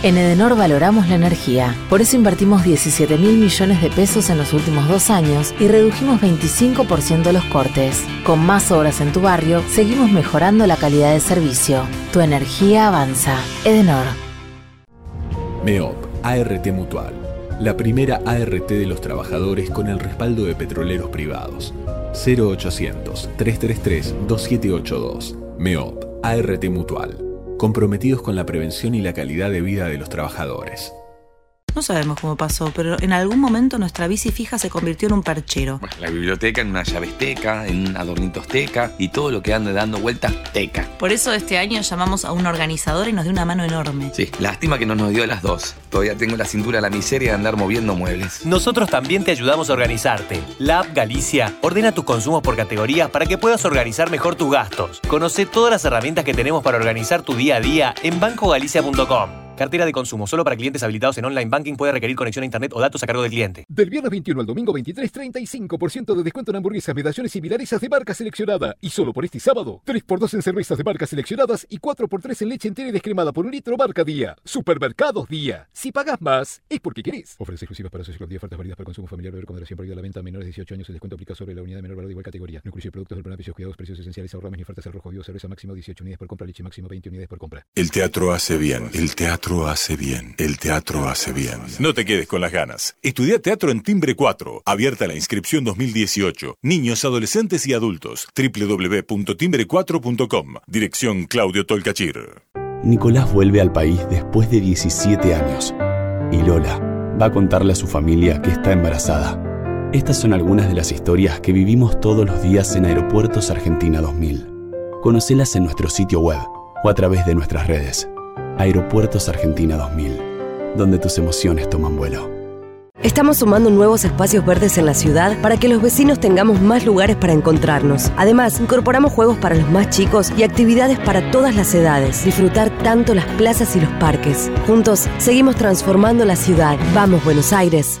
En Edenor valoramos la energía. Por eso invertimos 17 mil millones de pesos en los últimos dos años y redujimos 25% los cortes. Con más obras en tu barrio, seguimos mejorando la calidad de servicio. Tu energía avanza. Edenor. MEOP, ART Mutual. La primera ART de los trabajadores con el respaldo de petroleros privados. 0800 333 2782. MEOP, ART Mutual comprometidos con la prevención y la calidad de vida de los trabajadores. No sabemos cómo pasó, pero en algún momento nuestra bici fija se convirtió en un perchero. la biblioteca en una llaves en un adornitos teca y todo lo que ande dando vueltas teca. Por eso este año llamamos a un organizador y nos dio una mano enorme. Sí, lástima que no nos dio las dos. Todavía tengo la cintura la miseria de andar moviendo muebles. Nosotros también te ayudamos a organizarte. La app Galicia ordena tus consumos por categorías para que puedas organizar mejor tus gastos. Conoce todas las herramientas que tenemos para organizar tu día a día en bancogalicia.com. Cartera de consumo solo para clientes habilitados en online banking puede requerir conexión a internet o datos a cargo del cliente. Del viernes 21 al domingo 23, 35% de descuento en hamburguesas, medallones y milanesas de marca seleccionada. Y solo por este sábado, 3x2 en cervezas de marcas seleccionadas y 4x3 en leche entera y descremada por un litro marca día. Supermercados día. Si pagas más, es porque querés. Ofrece exclusivas para socios con ofertas válidas para consumo familiar o con prohibida la venta a menores de 18 años. El descuento aplica sobre la unidad de menor valor de igual categoría. No incluye productos del plan precios cuidados, precios esenciales, ahorramos ni ofertas al rojo vivo, cerveza máximo 18 unidades por compra, leche máximo 20 unidades por compra. El teatro hace bien. El teatro hace bien. El teatro hace bien. No te quedes con las ganas. Estudia teatro en Timbre 4. Abierta la inscripción 2018. Niños, adolescentes y adultos. www.timbre4.com. Dirección Claudio Tolcachir. Nicolás vuelve al país después de 17 años. Y Lola va a contarle a su familia que está embarazada. Estas son algunas de las historias que vivimos todos los días en Aeropuertos Argentina 2000. Conocelas en nuestro sitio web o a través de nuestras redes. Aeropuertos Argentina 2000, donde tus emociones toman vuelo. Estamos sumando nuevos espacios verdes en la ciudad para que los vecinos tengamos más lugares para encontrarnos. Además, incorporamos juegos para los más chicos y actividades para todas las edades. Disfrutar tanto las plazas y los parques. Juntos, seguimos transformando la ciudad. Vamos, Buenos Aires.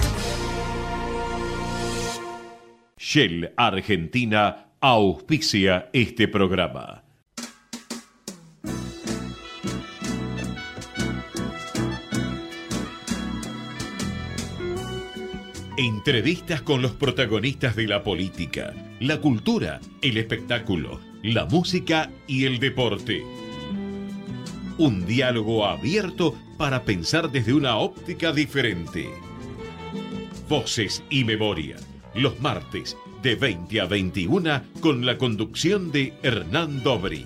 Shell Argentina auspicia este programa. Entrevistas con los protagonistas de la política, la cultura, el espectáculo, la música y el deporte. Un diálogo abierto para pensar desde una óptica diferente. Voces y memoria los martes de 20 a 21 con la conducción de Hernán Dobri.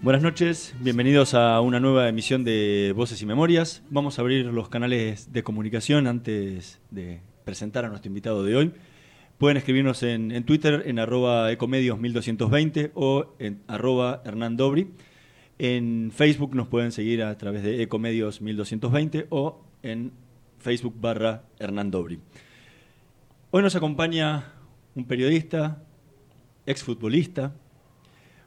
Buenas noches, bienvenidos a una nueva emisión de Voces y Memorias. Vamos a abrir los canales de comunicación antes de presentar a nuestro invitado de hoy. Pueden escribirnos en, Twitter en arroba ecomedios1220 o en arroba hernandobri. En Facebook nos pueden seguir a través de ecomedios1220 o en Facebook barra hernandobri. Hoy nos acompaña un periodista, exfutbolista,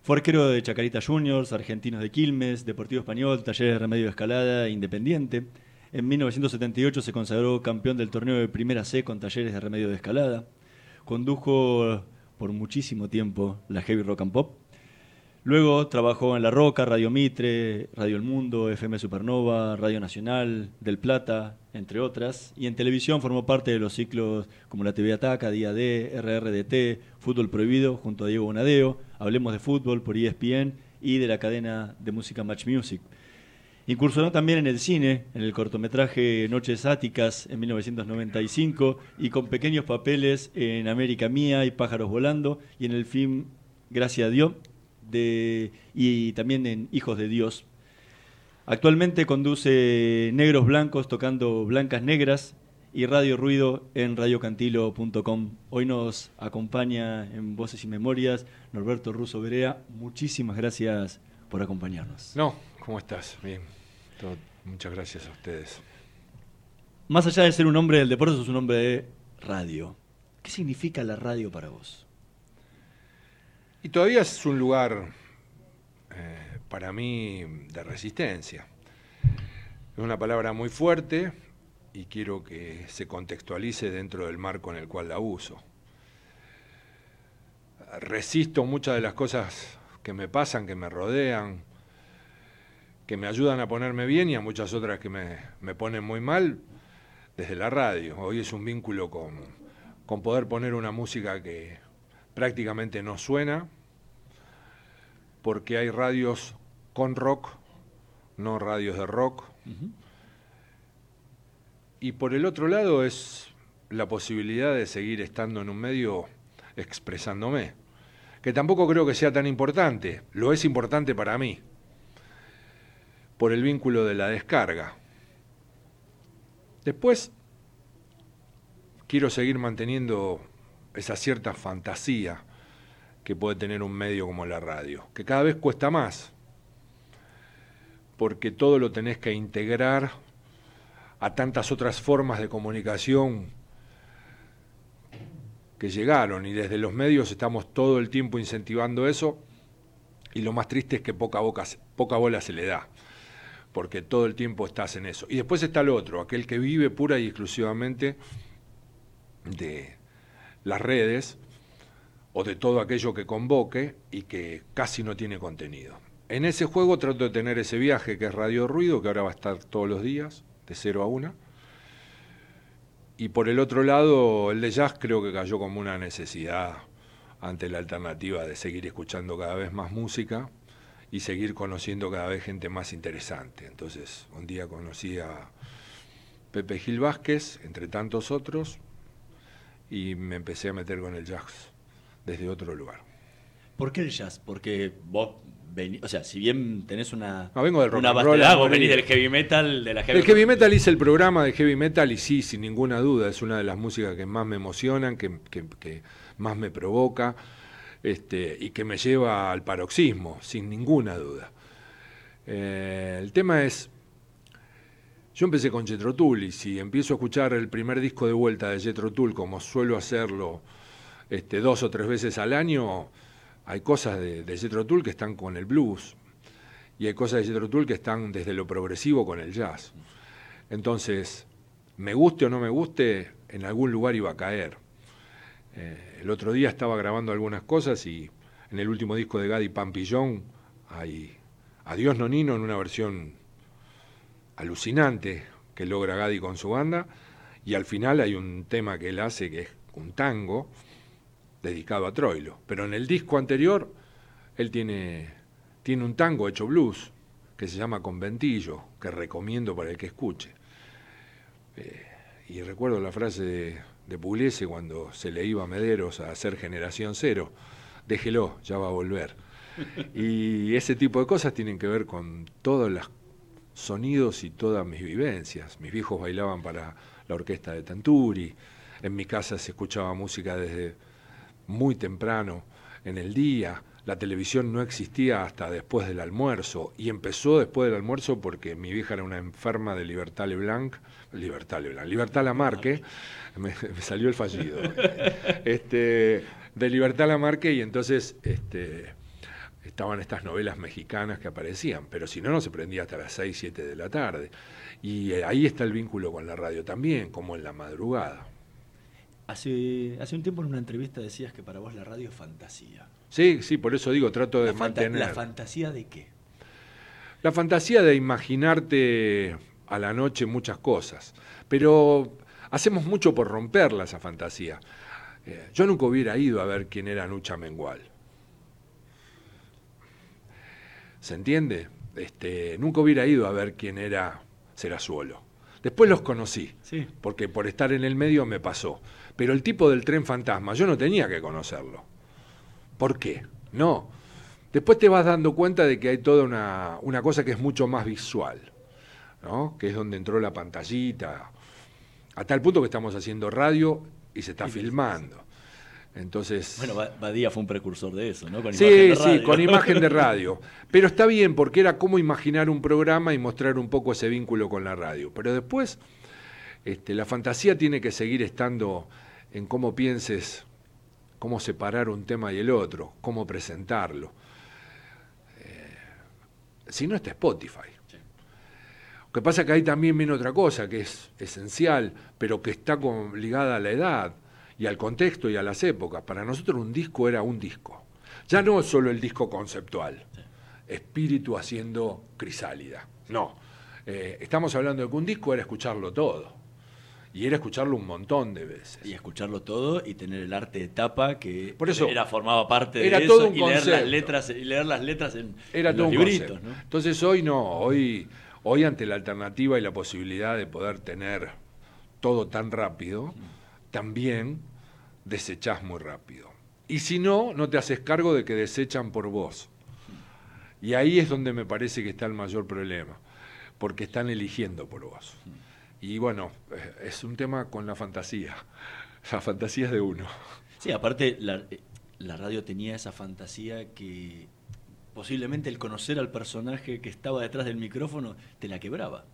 fue arquero de Chacarita Juniors, Argentinos de Quilmes, Deportivo Español, Talleres de Remedio de Escalada, Independiente. En 1978 se consagró campeón del torneo de Primera C con Talleres de Remedio de Escalada. Condujo por muchísimo tiempo la Heavy Rock and Pop. Luego trabajó en La Roca, Radio Mitre, Radio El Mundo, FM Supernova, Radio Nacional, Del Plata, entre otras. Y en televisión formó parte de los ciclos como la TV Ataca, Día D, RRDT, Fútbol Prohibido, junto a Diego Bonadeo, Hablemos de Fútbol por ESPN y de la cadena de música Match Music. Incursionó también en el cine, en el cortometraje Noches Áticas en 1995 y con pequeños papeles en América Mía y Pájaros Volando y en el film Gracias a Dios y también en Hijos de Dios. Actualmente conduce Negros Blancos tocando Blancas Negras y Radio Ruido en radiocantilo.com. Hoy nos acompaña en Voces y Memorias Norberto Russo Berea. Muchísimas gracias por acompañarnos. No, ¿cómo estás? Bien. Muchas gracias a ustedes. Más allá de ser un hombre del deporte, sos un hombre de radio. ¿Qué significa la radio para vos? Y todavía es un lugar eh, para mí de resistencia. Es una palabra muy fuerte, y quiero que se contextualice dentro del marco en el cual la uso. Resisto muchas de las cosas que me pasan, que me rodean, que me ayudan a ponerme bien y a muchas otras que me, me ponen muy mal desde la radio. Hoy es un vínculo con, con poder poner una música que prácticamente no suena, porque hay radios con rock, no radios de rock. Y por el otro lado es la posibilidad de seguir estando en un medio expresándome, que tampoco creo que sea tan importante, lo es importante para mí, por el vínculo de la descarga. Después, quiero seguir manteniendo esa cierta fantasía que puede tener un medio como la radio, que cada vez cuesta más, porque todo lo tenés que integrar a tantas otras formas de comunicación que llegaron y desde los medios estamos todo el tiempo incentivando eso y lo más triste es que poca, poca bola se le da, porque todo el tiempo estás en eso. Y después está el otro, aquel que vive pura y exclusivamente de las redes o de todo aquello que convoque y que casi no tiene contenido. En ese juego trato de tener ese viaje que es Radio Ruido, que ahora va a estar todos los días, de 0 a 1. Y por el otro lado, el de jazz creo que cayó como una necesidad ante la alternativa de seguir escuchando cada vez más música y seguir conociendo cada vez gente más interesante. Entonces, un día conocí a Pepe Gil Vázquez, entre tantos otros, y me empecé a meter con el jazz desde otro lugar. ¿Por qué el jazz? Porque vos o sea, si bien tenés una, no, vengo del rock una vos venís del heavy metal, de la heavy, el heavy metal hice el programa de heavy metal y sí, sin ninguna duda, es una de las músicas que más me emocionan, que, que, más me provoca este, y que me lleva al paroxismo, sin ninguna duda. Eh, el tema es, yo empecé con Jetro Tull y si empiezo a escuchar el primer disco de vuelta de Jetro Tull como suelo hacerlo este, dos o tres veces al año, hay cosas de, de Jethro Tull que están con el blues y hay cosas de Jethro Tull que están desde lo progresivo con el jazz. Entonces, me guste o no me guste, en algún lugar iba a caer. Eh, el otro día estaba grabando algunas cosas y en el último disco de Gadi Pampillón hay Adiós Nonino en una versión alucinante que logra Gadi con su banda y al final hay un tema que él hace que es un tango dedicado a Troilo. Pero en el disco anterior, él tiene, tiene un tango hecho blues que se llama Conventillo, que recomiendo para el que escuche. Eh, y recuerdo la frase de, de cuando se le iba a Mederos a hacer Generación Cero, déjelo, ya va a volver. Y ese tipo de cosas tienen que ver con todos los sonidos y todas mis vivencias. Mis viejos bailaban para la orquesta de Tanturi, en mi casa se escuchaba música desde muy temprano en el día. La televisión no existía hasta después del almuerzo y empezó después del almuerzo porque mi vieja era una enferma de Libertad Leblanc, Libertad Leblanc, Libertad Lamarque, me, me salió el fallido, este, de Libertad Lamarque y entonces este, estaban estas novelas mexicanas que aparecían, pero si no, no se prendía hasta las 6, 7 de la tarde. Y eh, ahí está el vínculo con la radio también, como en la madrugada. Hace, hace un tiempo en una entrevista decías que para vos la radio es fantasía. Sí, sí, por eso digo, trato de mantener. ¿La fantasía de qué? La fantasía de imaginarte a la noche muchas cosas, pero hacemos mucho por romperla esa fantasía. Eh, yo nunca hubiera ido a ver quién era Nucha Mengual. ¿Se entiende? Este, nunca hubiera ido a ver quién era Serazuelo. Después los conocí, sí. porque por estar en el medio me pasó. Pero el tipo del tren fantasma, yo no tenía que conocerlo. ¿Por qué? No. Después te vas dando cuenta de que hay toda una, una cosa que es mucho más visual, ¿no? que es donde entró la pantallita, A tal punto que estamos haciendo radio y se está filmando. Entonces. Bueno, Badía fue un precursor de eso, ¿no? Con sí, sí, con imagen de radio. Pero está bien, porque era como imaginar un programa y mostrar un poco ese vínculo con la radio. Pero después, este, la fantasía tiene que seguir estando en cómo pienses, cómo separar un tema y el otro, cómo presentarlo. Eh, si no, está Spotify. Lo que pasa es que ahí también viene otra cosa que es esencial, pero que está ligada a la edad y al contexto y a las épocas. Para nosotros un disco era un disco. Ya no solo el disco conceptual, espíritu haciendo crisálida. No. Eh, estamos hablando de que un disco era escucharlo todo. Y era escucharlo un montón de veces. Y escucharlo todo y tener el arte de tapa que Por eso, era formaba parte de era eso todo un y leer las letras y leer las letras en, era todo los. Entonces hoy no, hoy hoy ante la alternativa y la posibilidad de poder tener todo tan rápido, también desechás muy rápido. Y si no, no te haces cargo de que desechan por vos. Y ahí es donde me parece que está el mayor problema, porque están eligiendo por vos. Y bueno, eh, es un tema con la fantasía. La fantasía es de uno. Sí, aparte la, la radio tenía esa fantasía que posiblemente el conocer al personaje que estaba detrás del micrófono te la quebraba.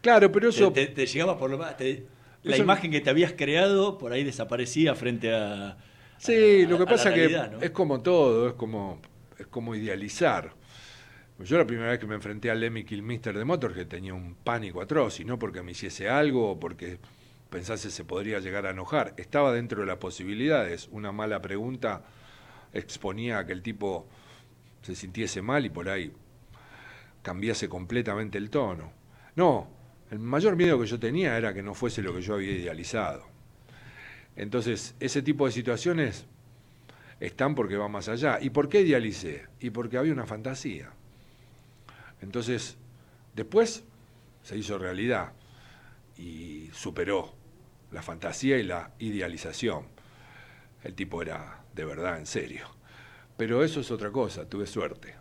Claro, pero eso... Te, te- te llegaba por lo más... te- la Eso- imagen que te habías creado por ahí desaparecía frente a... Sí, a- lo que a pasa que realidad, ¿no? es como todo, es como, es como idealizar. Yo la primera vez que me enfrenté al Lemmy Kilmister de Motorhead tenía un pánico atroz, y no porque me hiciese algo o porque pensase se podría llegar a enojar. Estaba dentro de las posibilidades. Una mala pregunta exponía a que el tipo se sintiese mal y por ahí cambiase completamente el tono. No, el mayor miedo que yo tenía era que no fuese lo que yo había idealizado. Entonces, ese tipo de situaciones están porque va más allá. ¿Y por qué idealicé? Y porque había una fantasía. Entonces, después se hizo realidad y superó la fantasía y la idealización. El tipo era de verdad, en serio. Pero eso es otra cosa, tuve suerte.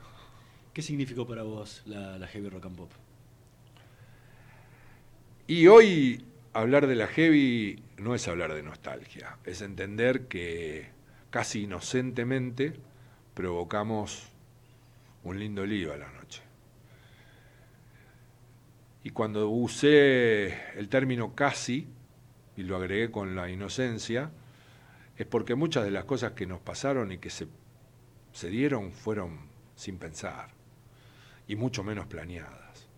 ¿Qué significó para vos la, la heavy rock and pop? Y hoy hablar de la heavy no es hablar de nostalgia, es entender que casi inocentemente provocamos un lindo lío a la noche. Y cuando usé el término casi, y lo agregué con la inocencia, es porque muchas de las cosas que nos pasaron y que se, se dieron fueron sin pensar, y mucho menos planeadas.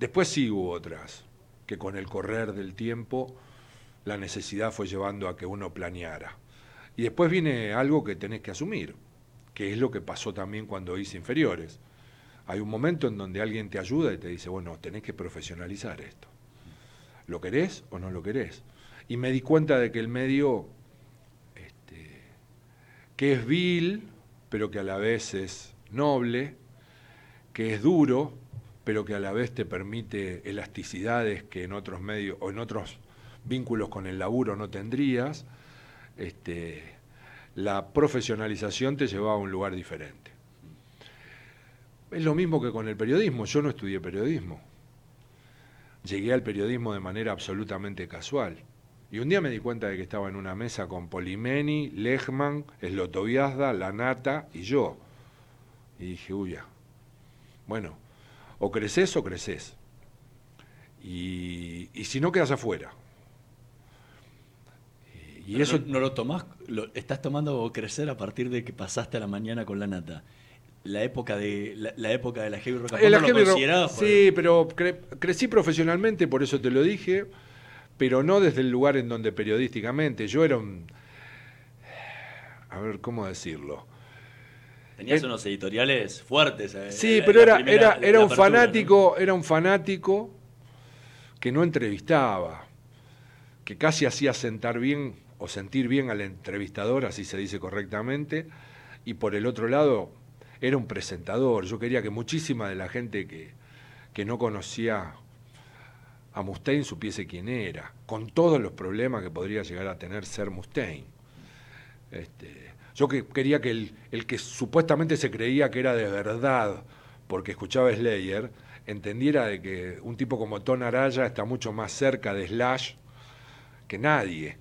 Después sí hubo otras, que con el correr del tiempo la necesidad fue llevando a que uno planeara. Y después viene algo que tenés que asumir, que es lo que pasó también cuando hice inferiores. Hay un momento en donde alguien te ayuda y te dice, bueno, tenés que profesionalizar esto. ¿Lo querés o no lo querés? Y me di cuenta de que el medio, este, que es vil, pero que a la vez es noble, que es duro, pero que a la vez te permite elasticidades que en otros medios o en otros vínculos con el laburo no tendrías, este, la profesionalización te llevaba a un lugar diferente. Es lo mismo que con el periodismo. Yo no estudié periodismo. Llegué al periodismo de manera absolutamente casual. Y un día me di cuenta de que estaba en una mesa con Polimeni, Lechman, Slotoviazda, Lanata y yo. Y dije, uy, ya. Bueno, o creces o creces. Y, y si no, quedas afuera. Y, Pero eso... no, no lo tomás, lo, estás tomando crecer a partir de que pasaste a la mañana con la nata. La época de la, la época de la heavy rock and Eh, la pop, ¿no heavy lo rock- considerabas por- sí, pero cre- crecí profesionalmente, por eso te lo dije, pero no desde el lugar en donde periodísticamente. Yo era un... A ver, ¿cómo decirlo? Tenías Eh, unos editoriales fuertes. eh, Sí, la- pero la era, primera- era, era un apertura, ¿no? fanático, era un fanático que no entrevistaba, que casi hacía sentar bien o sentir bien al entrevistador, así se dice correctamente, y por el otro lado era un presentador. Yo quería que muchísima de la gente que, que no conocía a Mustaine supiese quién era, con todos los problemas que podría llegar a tener ser Mustaine. Este, yo que quería que el, el que supuestamente se creía que era de verdad porque escuchaba Slayer, entendiera de que un tipo como Ton Araya está mucho más cerca de Slash que nadie,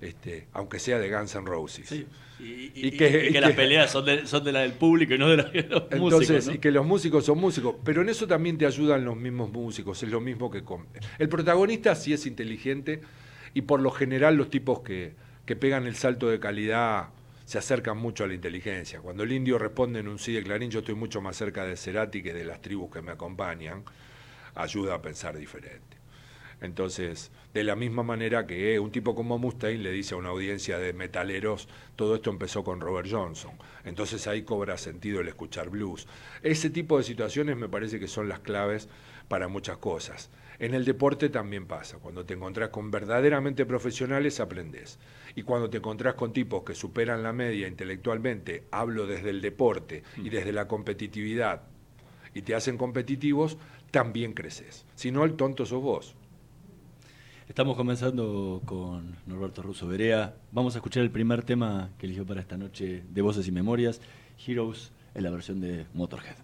este, aunque sea de Guns N' Roses. Sí. Y, que, las peleas son de, son de la del público y no de, los entonces, músicos. Y que los músicos son músicos, pero en eso también te ayudan los mismos músicos, es lo mismo que con... El protagonista sí es inteligente y por lo general los tipos que, que pegan el salto de calidad se acercan mucho a la inteligencia. Cuando el indio responde en un sí de Clarín, yo estoy mucho más cerca de Cerati que de las tribus que me acompañan, ayuda a pensar diferente. Entonces, de la misma manera que un tipo como Mustaine le dice a una audiencia de metaleros, todo esto empezó con Robert Johnson. Entonces ahí cobra sentido el escuchar blues. Ese tipo de situaciones me parece que son las claves para muchas cosas. En el deporte también pasa. Cuando te encontrás con verdaderamente profesionales, aprendes. Y cuando te encontrás con tipos que superan la media intelectualmente, hablo desde el deporte y mm. desde la competitividad, y te hacen competitivos, también creces. Si no, el tonto sos vos. Estamos comenzando con Norberto Russo Berea. Vamos a escuchar el primer tema que eligió para esta noche de Voces y Memorias, Heroes, en la versión de Motorhead.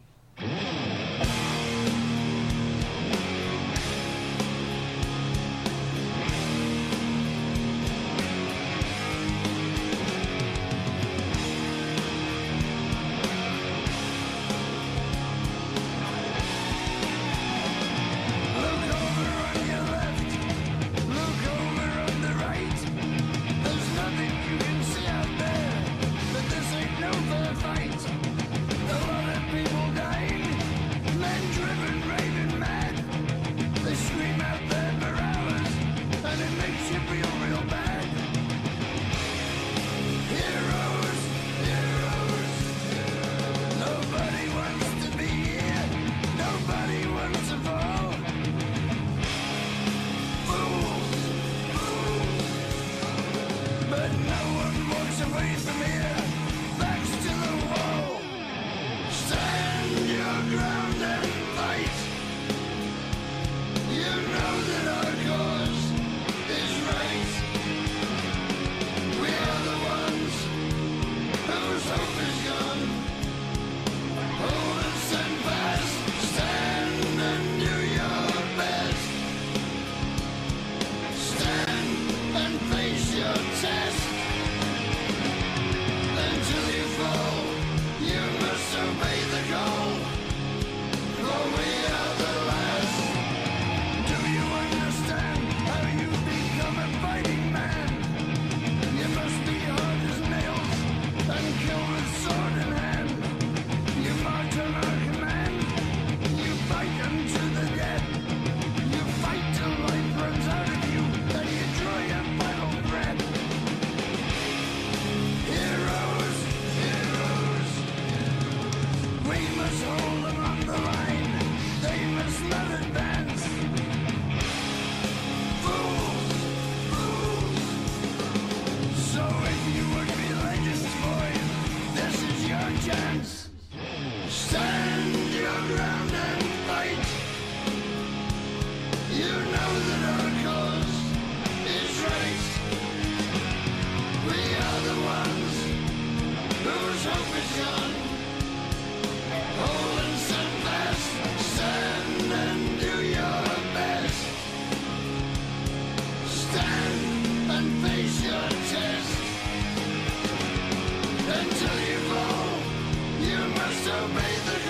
made the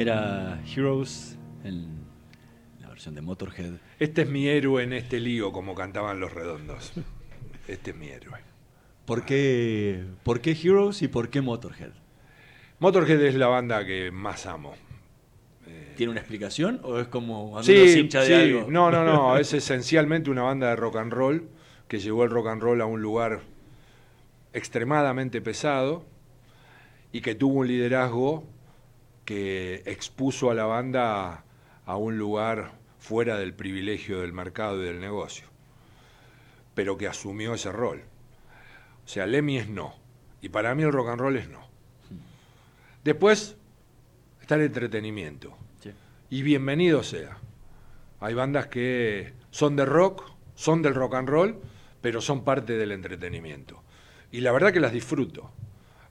Era Heroes en la versión de Motorhead. Este es mi héroe en este lío, como cantaban los redondos. Este es mi héroe. ¿Por qué, ¿Por qué Heroes y por qué Motorhead? Motorhead es la banda que más amo. ¿Tiene una explicación o es como Sí, hincha de sí. algo? No, no, no. Es esencialmente una banda de rock and roll que llevó el rock and roll a un lugar extremadamente pesado y que tuvo un liderazgo que expuso a la banda a un lugar fuera del privilegio del mercado y del negocio, pero que asumió ese rol. O sea, Lemmy es no, y para mí el rock and roll es no. Después está el entretenimiento, y bienvenido sea. Hay bandas que son de rock, son del rock and roll, pero son parte del entretenimiento. Y la verdad que las disfruto.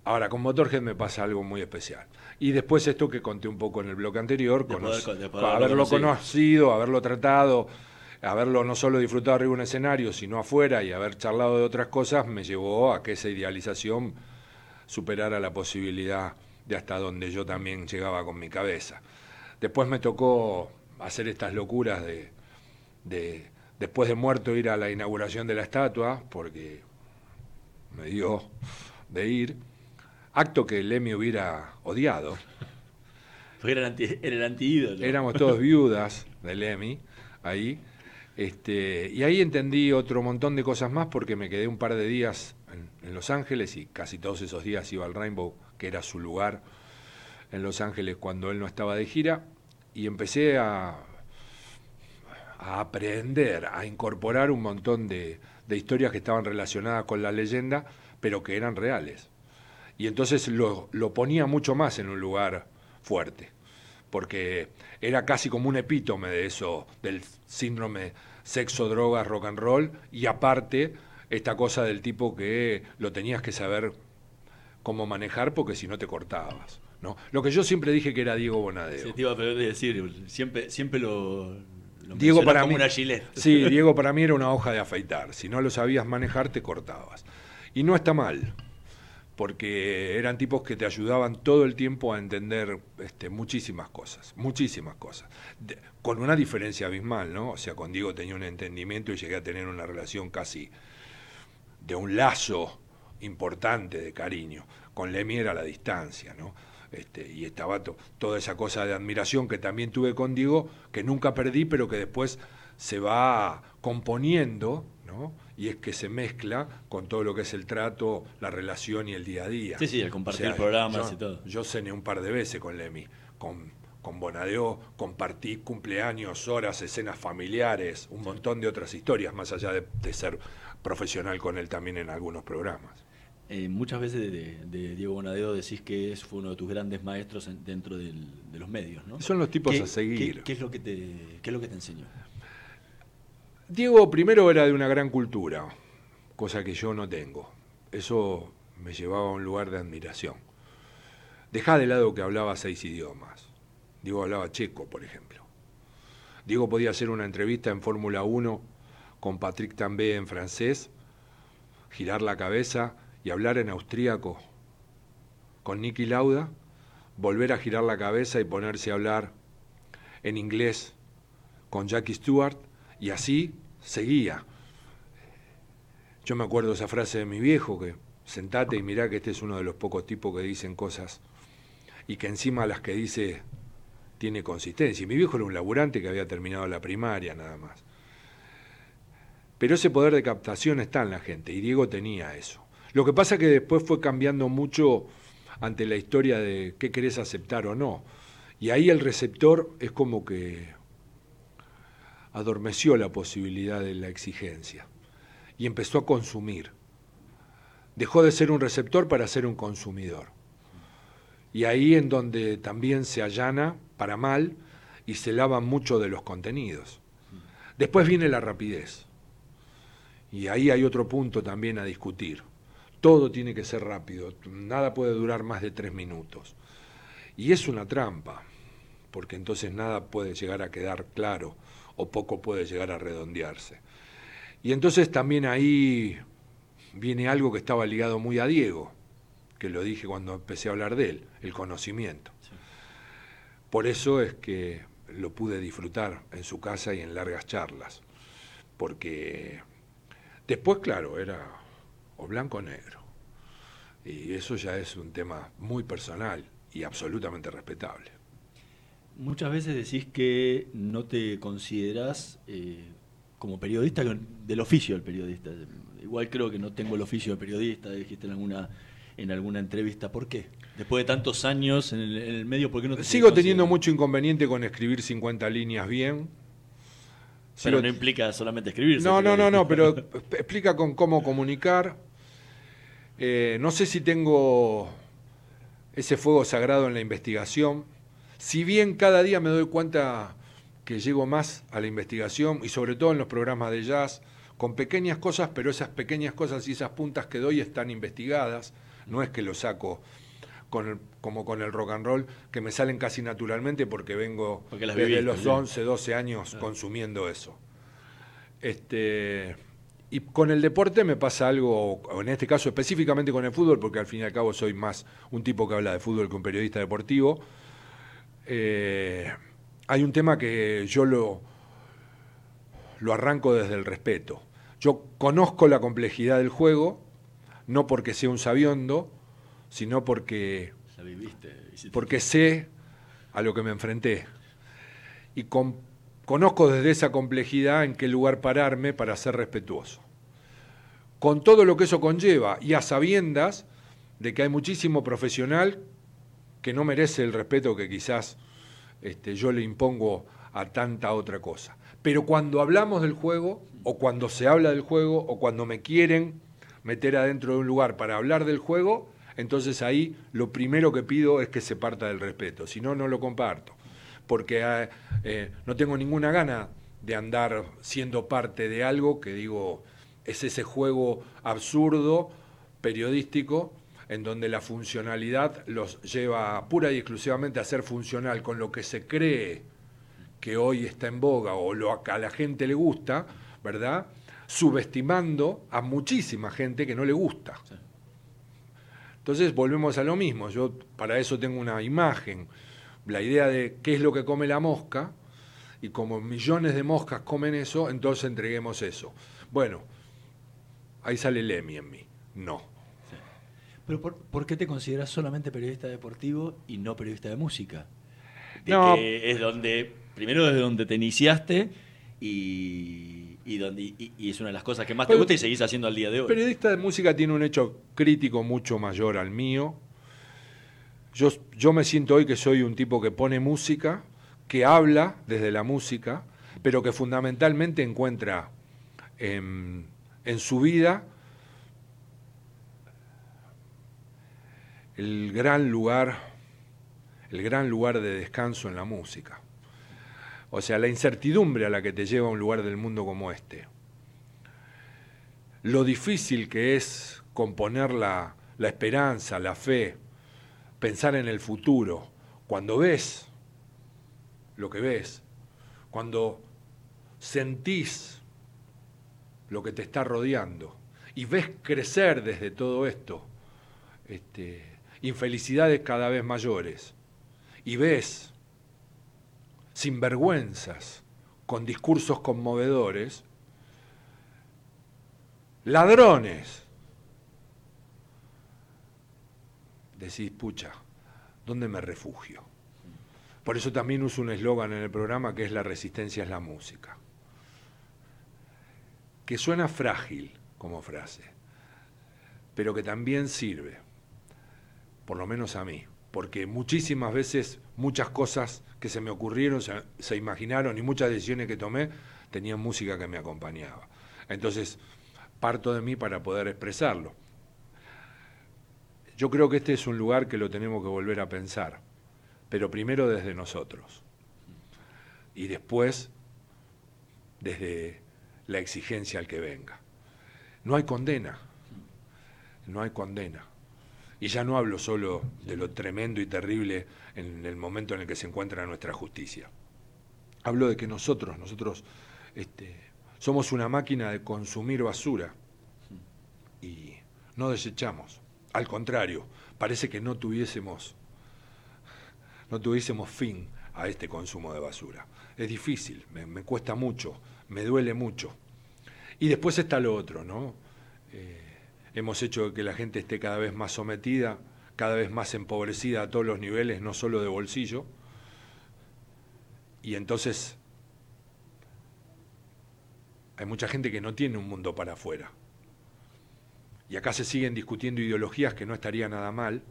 Ahora, con Motorhead me pasa algo muy especial. Y después esto que conté un poco en el bloque anterior, De cono- poder con- de poder haberlo haberlo conocido. conocido, haberlo tratado, haberlo no solo disfrutado arriba de un escenario, sino afuera y haber charlado de otras cosas, me llevó a que esa idealización superara la posibilidad de hasta donde yo también llegaba con mi cabeza. Después me tocó hacer estas locuras de, de después de muerto ir a la inauguración de la estatua, porque me dio de ir, acto que Lemmy hubiera odiado. Porque era el, anti, era el antiídolo. Éramos todos viudas de Lemmy ahí. Este, y ahí entendí otro montón de cosas más porque me quedé un par de días en, en Los Ángeles y casi todos esos días iba al Rainbow, que era su lugar en Los Ángeles cuando él no estaba de gira, y empecé a, a aprender, a incorporar un montón de, de historias que estaban relacionadas con la leyenda, pero que eran reales. Y entonces lo, lo ponía mucho más en un lugar fuerte, porque era casi como un epítome de eso, del síndrome sexo, drogas, rock and roll, y aparte esta cosa del tipo que lo tenías que saber cómo manejar porque si no te cortabas. ¿no? Lo que yo siempre dije que era Diego Bonadeo. Te iba a decir, siempre, siempre lo, lo Diego para como mí, una gilet. Sí, Diego para mí era una hoja de afeitar. Si no lo sabías manejar, te cortabas. Y no está mal, porque eran tipos que te ayudaban todo el tiempo a entender este, muchísimas cosas, muchísimas cosas. Con una diferencia abismal, ¿no? O sea, con Diego tenía un entendimiento y llegué a tener una relación casi de un lazo importante de cariño. Con Lemmy era la distancia, ¿no? Este, y estaba to- toda esa cosa de admiración que también tuve con Diego, que nunca perdí, pero que después se va componiendo, ¿no? Y es que se mezcla con todo lo que es el trato, la relación y el día a día. Sí, sí, el compartir programas yo- y todo. Yo cené un par de veces con Lemmy, con, con Bonadeo, compartí cumpleaños, horas, escenas familiares, un montón de otras historias, más allá de, de ser profesional con él también en algunos programas. Eh, muchas veces de, Diego Bonadeo decís que es, fue uno de tus grandes maestros en- dentro del- de los medios, ¿no? Son los tipos ¿Qué- a seguir. ¿qué, qué es lo que te, ¿Qué es lo que te enseñó? Diego primero era de una gran cultura, cosa que yo no tengo. Eso me llevaba a un lugar de admiración. Dejá de lado que hablaba seis idiomas. Diego hablaba checo, por ejemplo. Diego podía hacer una entrevista en Fórmula 1 con Patrick També en francés, girar la cabeza y hablar en austríaco con Nicky Lauda, volver a girar la cabeza y ponerse a hablar en inglés con Jackie Stewart y así seguía. Yo me acuerdo esa frase de mi viejo que sentate y mirá que este es uno de los pocos tipos que dicen cosas y que encima las que dice tiene consistencia. Y mi viejo era un laburante que había terminado la primaria nada más. Pero ese poder de captación está en la gente y Diego tenía eso. Lo que pasa que después fue cambiando mucho ante la historia de qué querés aceptar o no. Y ahí el receptor es como que adormeció la posibilidad de la exigencia y empezó a consumir. Dejó de ser un receptor para ser un consumidor. Y ahí en donde también se allana para mal y se lavan mucho de los contenidos. Después viene la rapidez. Y ahí hay otro punto también a discutir. Todo tiene que ser rápido, nada puede durar más de tres minutos. Y es una trampa, porque entonces nada puede llegar a quedar claro o poco puede llegar a redondearse. Y entonces también ahí viene algo que estaba ligado muy a Diego, que lo dije cuando empecé a hablar de él, el conocimiento. por eso es que lo pude disfrutar en su casa y en largas charlas, porque después, claro, era o blanco o negro, y eso ya es un tema muy personal y absolutamente respetable. Muchas veces decís que no te consideras eh, como periodista del oficio del periodista. Igual creo que no tengo el oficio de periodista, dijiste en alguna en alguna entrevista. ¿Por qué? Después de tantos años en el, medio, ¿por qué no te Sigo teniendo mucho inconveniente con escribir 50 líneas bien. Pero no implica solamente escribir. No, no, no, no, pero explica con cómo comunicar. Eh, no sé si tengo ese fuego sagrado en la investigación. Si bien cada día me doy cuenta que llego más a la investigación y sobre todo en los programas de jazz, con pequeñas cosas, pero esas pequeñas cosas y esas puntas que doy están investigadas no es que lo saco con como con el rock and roll, que me salen casi naturalmente porque vengo desde los 11, 12 años consumiendo eso. Este, y con el deporte me pasa algo, en este caso específicamente con el fútbol, porque al fin y al cabo soy más un tipo que habla de fútbol que un periodista deportivo. Eh, hay un tema que yo lo, lo arranco desde el respeto. Yo conozco la complejidad del juego, no porque sea un sabiondo, sino porque, porque sé a lo que me enfrenté. Y conozco desde esa complejidad en qué lugar pararme para ser respetuoso. Con todo lo que eso conlleva y a sabiendas de que hay muchísimo profesional que no merece el respeto que quizás este, yo le impongo a tanta otra cosa. Pero cuando hablamos del juego, o cuando se habla del juego, o cuando me quieren meter adentro de un lugar para hablar del juego, entonces ahí lo primero que pido es que se parta del respeto, si no, no lo comparto, porque eh, eh, no tengo ninguna gana de andar siendo parte de algo que digo es ese juego absurdo, periodístico, en donde la funcionalidad los lleva pura y exclusivamente a ser funcional con lo que se cree que hoy está en boga o lo que a la gente le gusta, ¿verdad? subestimando a muchísima gente que no le gusta. Entonces volvemos a lo mismo, yo para eso tengo una imagen, la idea de qué es lo que come la mosca, y como millones de moscas comen eso, entonces entreguemos eso. Bueno, ahí sale Lemmy en mí, no. Pero por, qué te consideras solamente periodista deportivo y no periodista de música? no. es donde, primero desde donde te iniciaste y y, donde, y, es una de las cosas que más te gusta y seguís haciendo al día de hoy. Periodista de música tiene un hecho crítico mucho mayor al mío. Yo, yo me siento hoy que soy un tipo que pone música, que habla desde la música, pero que fundamentalmente encuentra en, en su vida el gran lugar, el gran lugar de descanso en la música. O sea, la incertidumbre a la que te lleva a un lugar del mundo como este. Lo difícil que es componer la, la esperanza, la fe, pensar en el futuro. Cuando ves lo que ves, cuando sentís lo que te está rodeando y ves crecer desde todo esto este, infelicidades cada vez mayores y ves sinvergüenzas, con discursos conmovedores, ladrones. Decís, pucha, ¿dónde me refugio? Por eso también uso un eslogan en el programa que es la resistencia es la música. Que suena frágil como frase, pero que también sirve, por lo menos a mí, porque muchísimas veces muchas cosas que se me ocurrieron, se, imaginaron y muchas decisiones que tomé tenían música que me acompañaba. Entonces, parto de mí para poder expresarlo. Yo creo que este es un lugar que lo tenemos que volver a pensar, pero primero desde nosotros y después desde la exigencia al que venga. No hay condena, no hay condena. Y ya no hablo solo de lo tremendo y terrible en el momento en el que se encuentra nuestra justicia. Hablo de que nosotros, nosotros este, somos una máquina de consumir basura y no desechamos. Al contrario, parece que no tuviésemos, no tuviésemos fin a este consumo de basura. Es difícil, me, cuesta mucho, me duele mucho. Y después está lo otro, ¿no? Eh, hemos hecho que la gente esté cada vez más sometida, cada vez más empobrecida a todos los niveles, no solo de bolsillo. Y entonces hay mucha gente que no tiene un mundo para afuera. Y acá se siguen discutiendo ideologías que no estaría nada mal,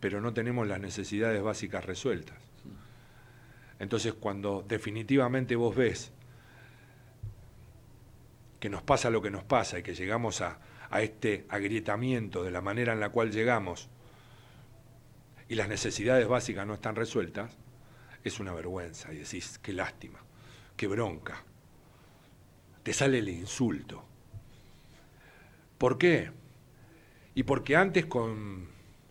pero no tenemos las necesidades básicas resueltas. Entonces cuando definitivamente vos ves que nos pasa lo que nos pasa y que llegamos a, a este agrietamiento de la manera en la cual llegamos y las necesidades básicas no están resueltas, es una vergüenza y decís, qué lástima, qué bronca. Te sale el insulto. ¿Por qué? Y porque antes con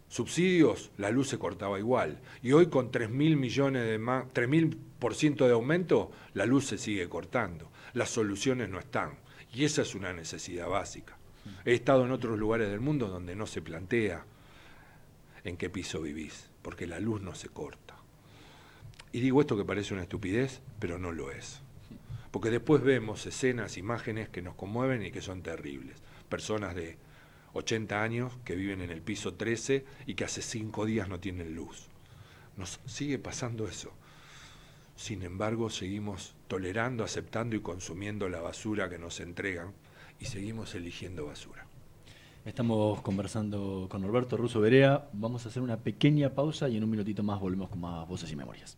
subsidios la luz se cortaba igual. Y hoy con 3 mil millones de más, 3 mil por ciento de aumento, la luz se sigue cortando. Las soluciones no están. Y esa es una necesidad básica. He estado en otros lugares del mundo donde no se plantea en qué piso vivís, porque la luz no se corta. Y digo esto que parece una estupidez, pero no lo es. Porque después vemos escenas, imágenes que nos conmueven y que son terribles. Personas de 80 años que viven en el piso 13 y que hace 5 días no tienen luz. Nos sigue pasando eso. Sin embargo, seguimos tolerando, aceptando y consumiendo la basura que nos entregan y seguimos eligiendo basura. Estamos conversando con Norberto Russo Berea. Vamos a hacer una pequeña pausa y en un minutito más volvemos con más voces y memorias.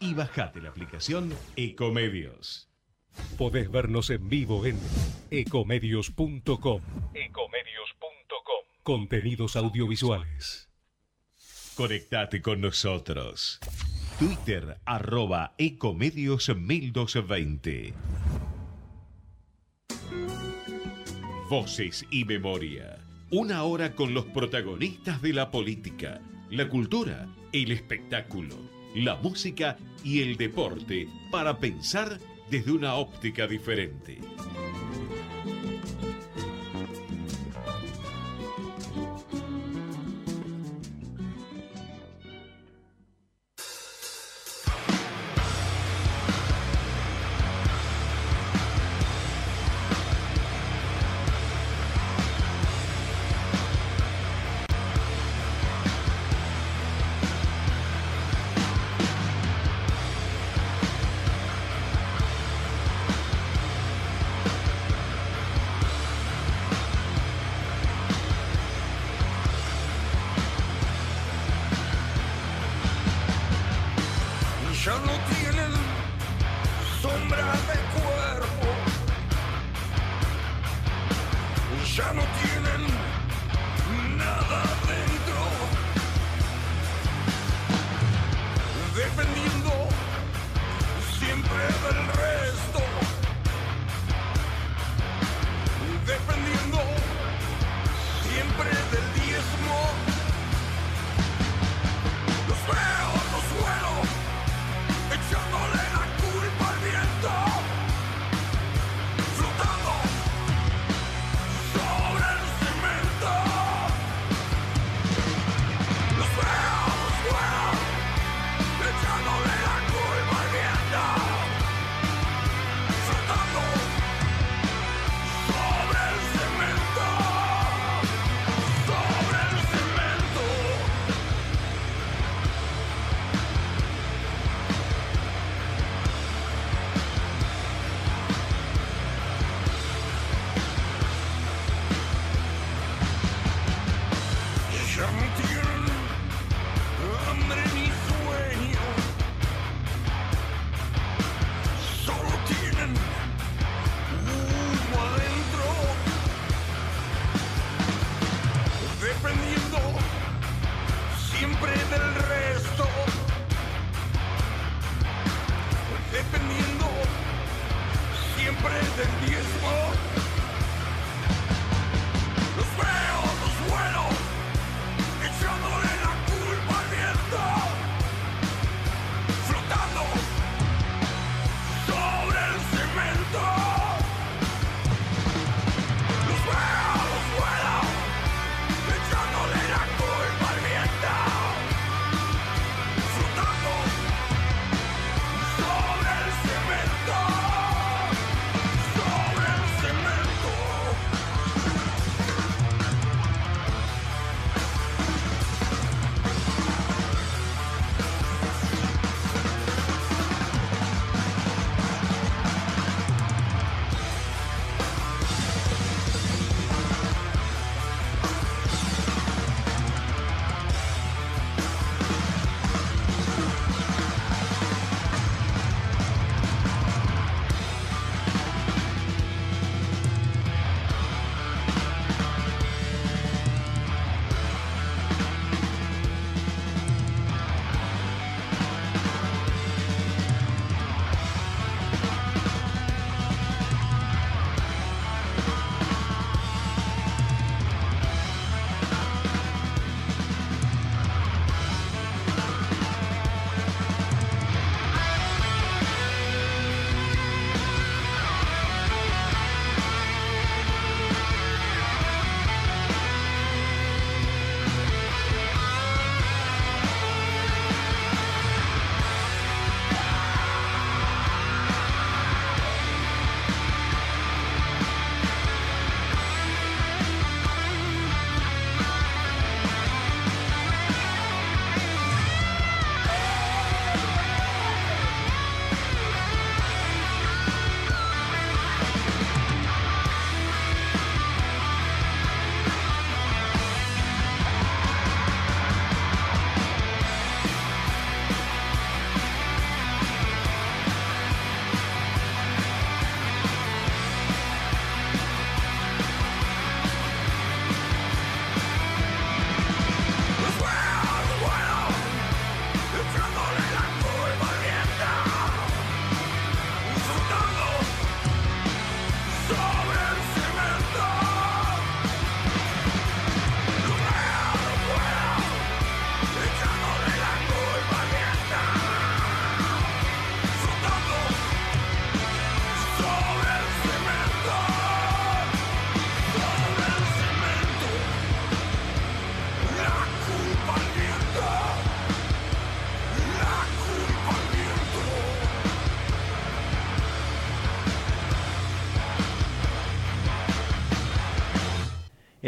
y bajate la aplicación Ecomedios. Podés vernos en vivo en ecomedios.com. Ecomedios.com. Contenidos audiovisuales. Conectate con nosotros. Twitter arroba Ecomedios 1220. Voces y memoria. Una hora con los protagonistas de la política, la cultura, el espectáculo, la música y el deporte para pensar desde una óptica diferente.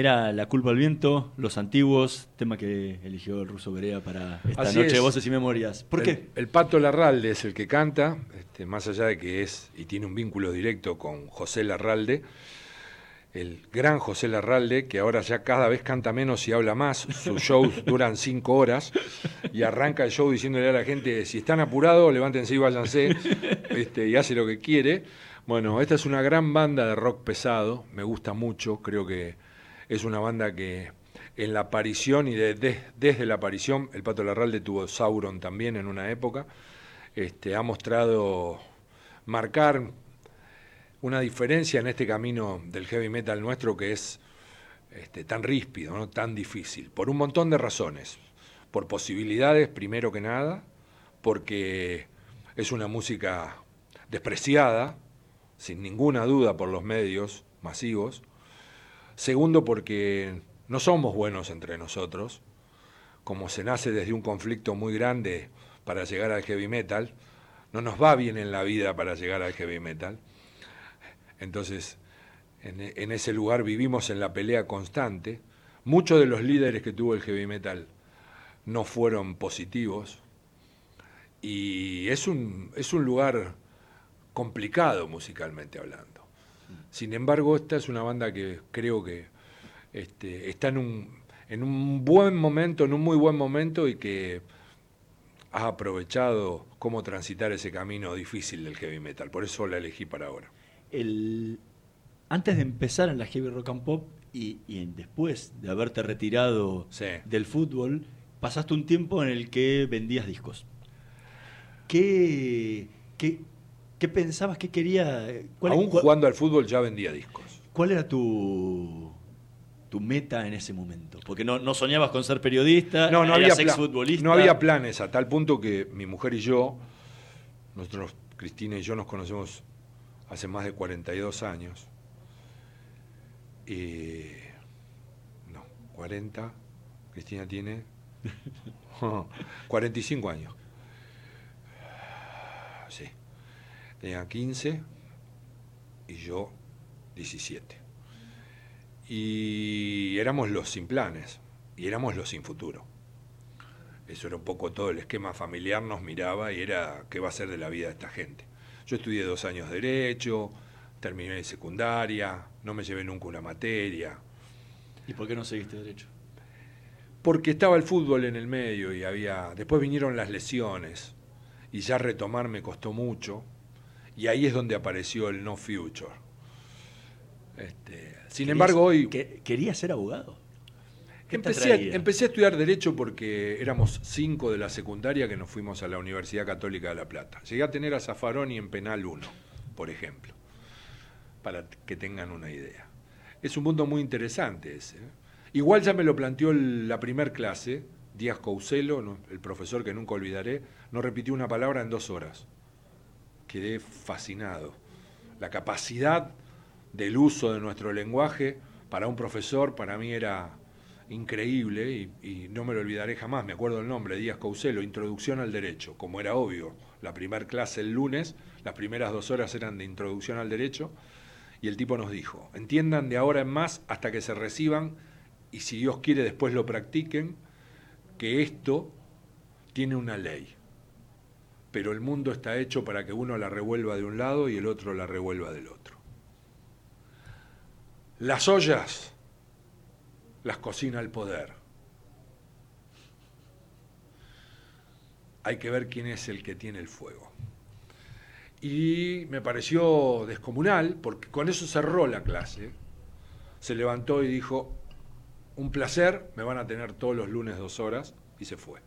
Era La culpa al viento, Los antiguos, tema que eligió el ruso Berea para esta Así noche de voces y memorias. ¿Por El- qué? El Pato Larralde es el que canta, este, más allá de que es y tiene un vínculo directo con José Larralde, el gran José Larralde, que ahora ya cada vez canta menos y habla más. Sus shows duran cinco horas y arranca el show diciéndole a la gente, si están apurados, levántense y váyanse, este, y hace lo que quiere. Bueno, esta es una gran banda de rock pesado, me gusta mucho, creo que es una banda que en la aparición y de- de- desde la aparición, el Pato Larralde tuvo Sauron también en una época, este, ha mostrado marcar una diferencia en este camino del heavy metal nuestro que es este, tan ríspido, tan difícil, por un montón de razones. Por posibilidades, primero que nada, porque es una música despreciada, sin ninguna duda, por los medios masivos. Segundo, porque no somos buenos entre nosotros, como se nace desde un conflicto muy grande para llegar al heavy metal, no nos va bien en la vida para llegar al heavy metal. Entonces, en, ese lugar vivimos en la pelea constante. Muchos de los líderes que tuvo el heavy metal no fueron positivos. Y es un, es un lugar complicado musicalmente hablando. Sin embargo, esta es una banda que creo que este, está en un, en un buen momento, en un muy buen momento y que ha aprovechado cómo transitar ese camino difícil del heavy metal. Por eso la elegí para ahora. El, antes de empezar en la heavy rock and pop y, después de haberte retirado del fútbol, pasaste un tiempo en el que vendías discos. ¿Qué, qué, qué pensabas? ¿Qué quería? ¿Cuál, Aún jugando al fútbol ya vendía discos. cuál era tu, tu meta en ese momento? Porque no, no soñabas con ser periodista, No, no había, eras pla- exfutbolista. no había planes a tal punto que mi mujer y yo, nosotros, Cristina y yo nos conocemos hace más de 42 años. Y, no, 40, Cristina tiene 45 años. Sí, tenía 15 y yo 17. Y éramos los sin planes y éramos los sin futuro. Eso era un poco todo el esquema familiar, nos miraba y era qué va a ser de la vida de esta gente. Yo estudié dos años de Derecho, terminé de secundaria, no me llevé nunca una materia, ¿Y por qué no seguiste derecho? porque estaba el fútbol en el medio y había. Después vinieron las lesiones y ya retomar me costó mucho y ahí es donde apareció el no future. Este, sin ¿Querías- embargo, hoy. que- ¿Querías ser abogado? ¿Qué te Empecé a, atraía? empecé a estudiar Derecho porque éramos cinco de la secundaria que nos fuimos a la Universidad Católica de La Plata. Llegué a tener a Zaffaroni en Penal 1, por ejemplo, para que tengan una idea. Es un mundo muy interesante ese. ¿eh? Igual ya me lo planteó el- la primer clase, Díaz Couselo, el profesor que nunca olvidaré, no repitió una palabra en dos horas. Quedé fascinado. La capacidad del uso de nuestro lenguaje para un profesor para mí era increíble y, no me lo olvidaré jamás. Me acuerdo el nombre, Díaz Couselo, Introducción al Derecho. Como era obvio, la primera clase el lunes, las primeras dos horas eran de Introducción al Derecho y el tipo nos dijo, entiendan de ahora en más hasta que se reciban y si Dios quiere después lo practiquen, que esto tiene una ley. Pero el mundo está hecho para que uno la revuelva de un lado y el otro la revuelva del otro. Las ollas las cocina el poder. Hay que ver quién es el que tiene el fuego. Y me pareció descomunal, porque con eso cerró la clase. Se levantó y dijo, un placer, me van a tener todos los lunes dos horas, y se fue.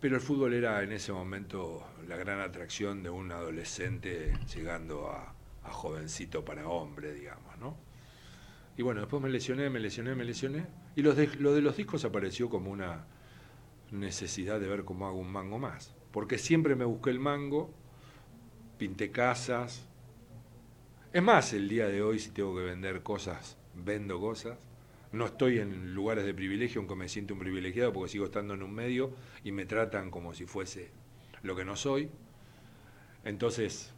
Pero el fútbol era en ese momento la gran atracción de un adolescente llegando a, jovencito para hombre, digamos, ¿no? Y bueno, después me lesioné, me lesioné, me lesioné. Y los de- lo de los discos apareció como una necesidad de ver cómo hago un mango más. Porque siempre me busqué el mango, pinté casas. Es más, el día de hoy, si tengo que vender cosas, vendo cosas. No estoy en lugares de privilegio, aunque me siento un privilegiado porque sigo estando en un medio y me tratan como si fuese lo que no soy. Entonces,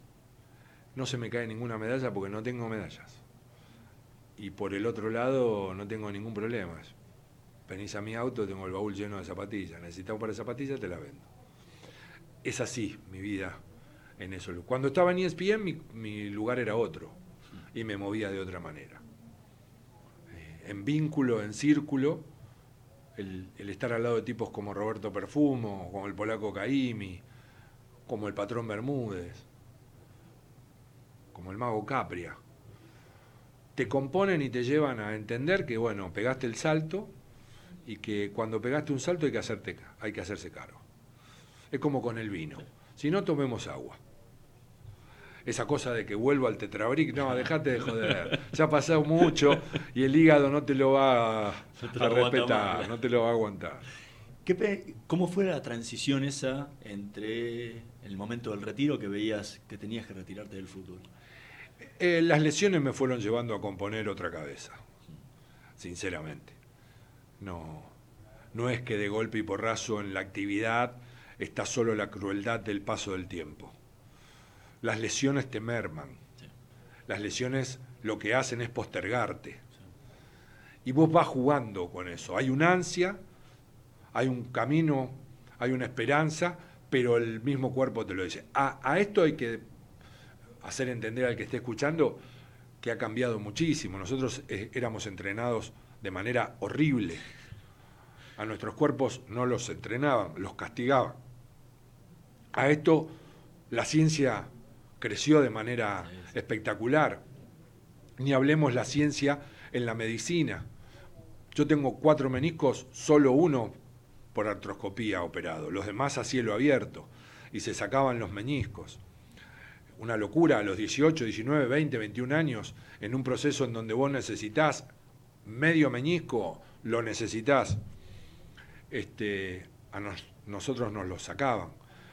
no se me cae ninguna medalla porque no tengo medallas. y por el otro lado no tengo ningún problema. Venís a mi auto, tengo el baúl lleno de zapatillas. Necesitas un par de zapatillas, te las vendo. Es así mi vida en eso. Cuando estaba en ESPN, mi, mi lugar era otro y me movía de otra manera. En vínculo, en círculo, el, estar al lado de tipos como Roberto Perfumo, como el polaco Caimi, como el patrón Bermúdez, como el mago Capria, te componen y te llevan a entender que, bueno, pegaste el salto y que cuando pegaste un salto hay que, hacerte, hay que hacerse cargo. Es como con el vino. Si no, tomemos agua. Esa cosa de que vuelvo al tetrabric, no, dejate de joder. Ya ha pasado mucho y el hígado no te lo va a, respetar, no te lo va a aguantar. ¿Qué ¿Cómo fue la transición esa entre el momento del retiro que veías que tenías que retirarte del fútbol? Eh, las lesiones me fueron llevando a componer otra cabeza, sinceramente. No, no es que de golpe y porrazo en la actividad está solo la crueldad del paso del tiempo. Las lesiones te merman. Las lesiones lo que hacen es postergarte. Y vos vas jugando con eso. Hay una ansia, hay un camino, hay una esperanza, pero el mismo cuerpo te lo dice. A, a esto hay que hacer entender al que esté escuchando que ha cambiado muchísimo. Nosotros eh, éramos entrenados de manera horrible. A nuestros cuerpos no los entrenaban, los castigaban. A esto la ciencia creció de manera espectacular. Ni hablemos la ciencia en la medicina. Yo tengo cuatro meniscos, solo uno por artroscopía operado, los demás a cielo abierto, y se sacaban los meniscos una locura a los 18, 19, 20, 21 años, en un proceso en donde vos necesitas medio meñisco, lo necesitas. Este, a nos- nosotros nos lo sacaban.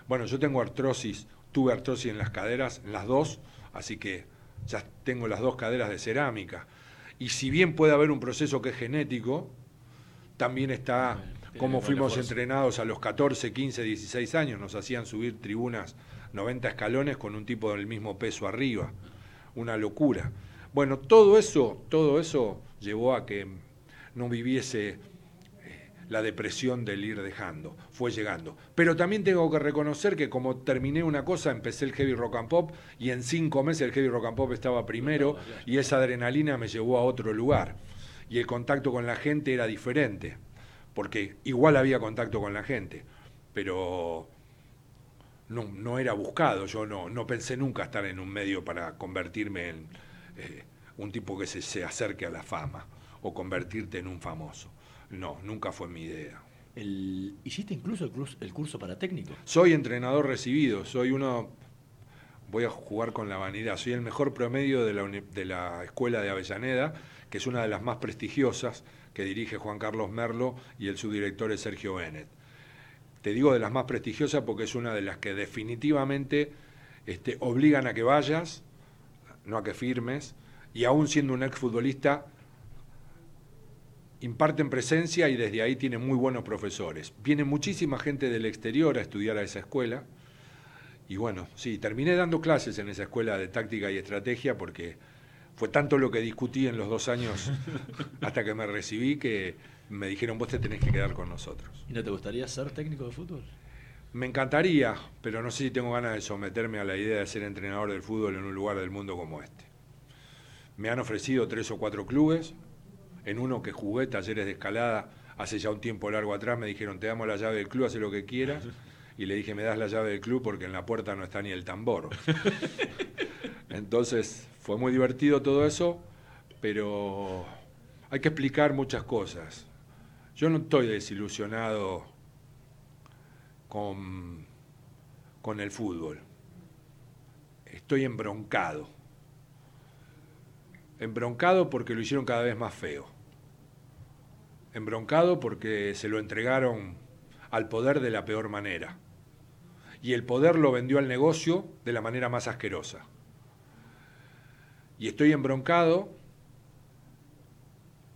Bueno, yo tengo artrosis, tuve artrosis en las caderas, en las dos, así que ya tengo las dos caderas de cerámica. Y si bien puede haber un proceso que es genético, también está cómo buena fuimos entrenados a los 14, 15, 16 años, nos hacían subir tribunas 90 escalones con un tipo del mismo peso arriba, una locura. Bueno, todo eso, todo eso llevó a que no viviese la depresión del ir dejando, fue llegando. Pero también tengo que reconocer que como terminé una cosa, empecé el heavy rock and pop y en cinco meses el heavy rock and pop estaba primero y esa adrenalina me llevó a otro lugar. Y el contacto con la gente era diferente, porque igual había contacto con la gente, pero no, no era buscado. Yo no, no pensé nunca estar en un medio para convertirme en eh, un tipo que se, se acerque a la fama o convertirte en un famoso. No, nunca fue mi idea. El, ¿Hiciste incluso el, cruz- el curso para técnico? Soy entrenador recibido, soy uno, voy a jugar con la vanidad, soy el mejor promedio de la, de la escuela de Avellaneda, que es una de las más prestigiosas que dirige Juan Carlos Merlo y el subdirector es Sergio Bennett. Te digo de las más prestigiosas porque es una de las que definitivamente este, obligan a que vayas, no a que firmes, y aún siendo un exfutbolista, imparten presencia y desde ahí tienen muy buenos profesores. Viene muchísima gente del exterior a estudiar a esa escuela. Y bueno, sí, terminé dando clases en esa escuela de táctica y estrategia porque fue tanto lo que discutí en los dos años hasta que me recibí que me dijeron vos te tenés que quedar con nosotros. ¿Y no te gustaría ser técnico de fútbol? Me encantaría, pero no sé si tengo ganas de someterme a la idea de ser entrenador del fútbol en un lugar del mundo como este. Me han ofrecido tres o cuatro clubes, en uno que jugué, talleres de escalada, hace ya un tiempo largo atrás, me dijeron, te damos la llave del club, haz lo que quieras. Y le dije, me das la llave del club porque en la puerta no está ni el tambor. Entonces, fue muy divertido todo eso, pero hay que explicar muchas cosas. Yo no estoy desilusionado con, con el fútbol. Estoy embroncado. Embroncado porque lo hicieron cada vez más feo. Embroncado porque se lo entregaron al poder de la peor manera. Y el poder lo vendió al negocio de la manera más asquerosa. Y estoy embroncado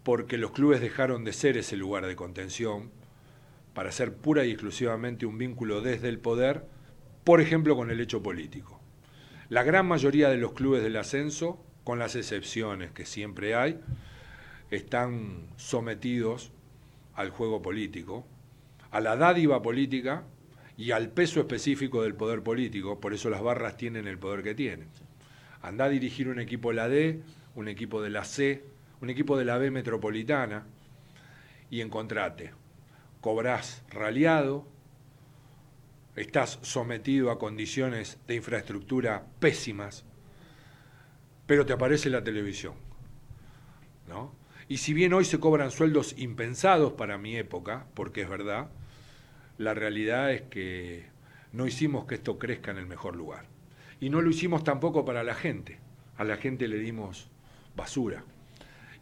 porque los clubes dejaron de ser ese lugar de contención para ser pura y exclusivamente un vínculo desde el poder, por ejemplo con el hecho político. La gran mayoría de los clubes del ascenso con las excepciones que siempre hay, están sometidos al juego político, a la dádiva política y al peso específico del poder político, por eso las barras tienen el poder que tienen. Andá a dirigir un equipo de la D, un equipo de la C, un equipo de la B metropolitana y encontrate. Cobrás raliado, estás sometido a condiciones de infraestructura pésimas, pero te aparece la televisión. ¿no? Y si bien hoy se cobran sueldos impensados para mi época, porque es verdad, la realidad es que no hicimos que esto crezca en el mejor lugar. Y no lo hicimos tampoco para la gente. A la gente le dimos basura.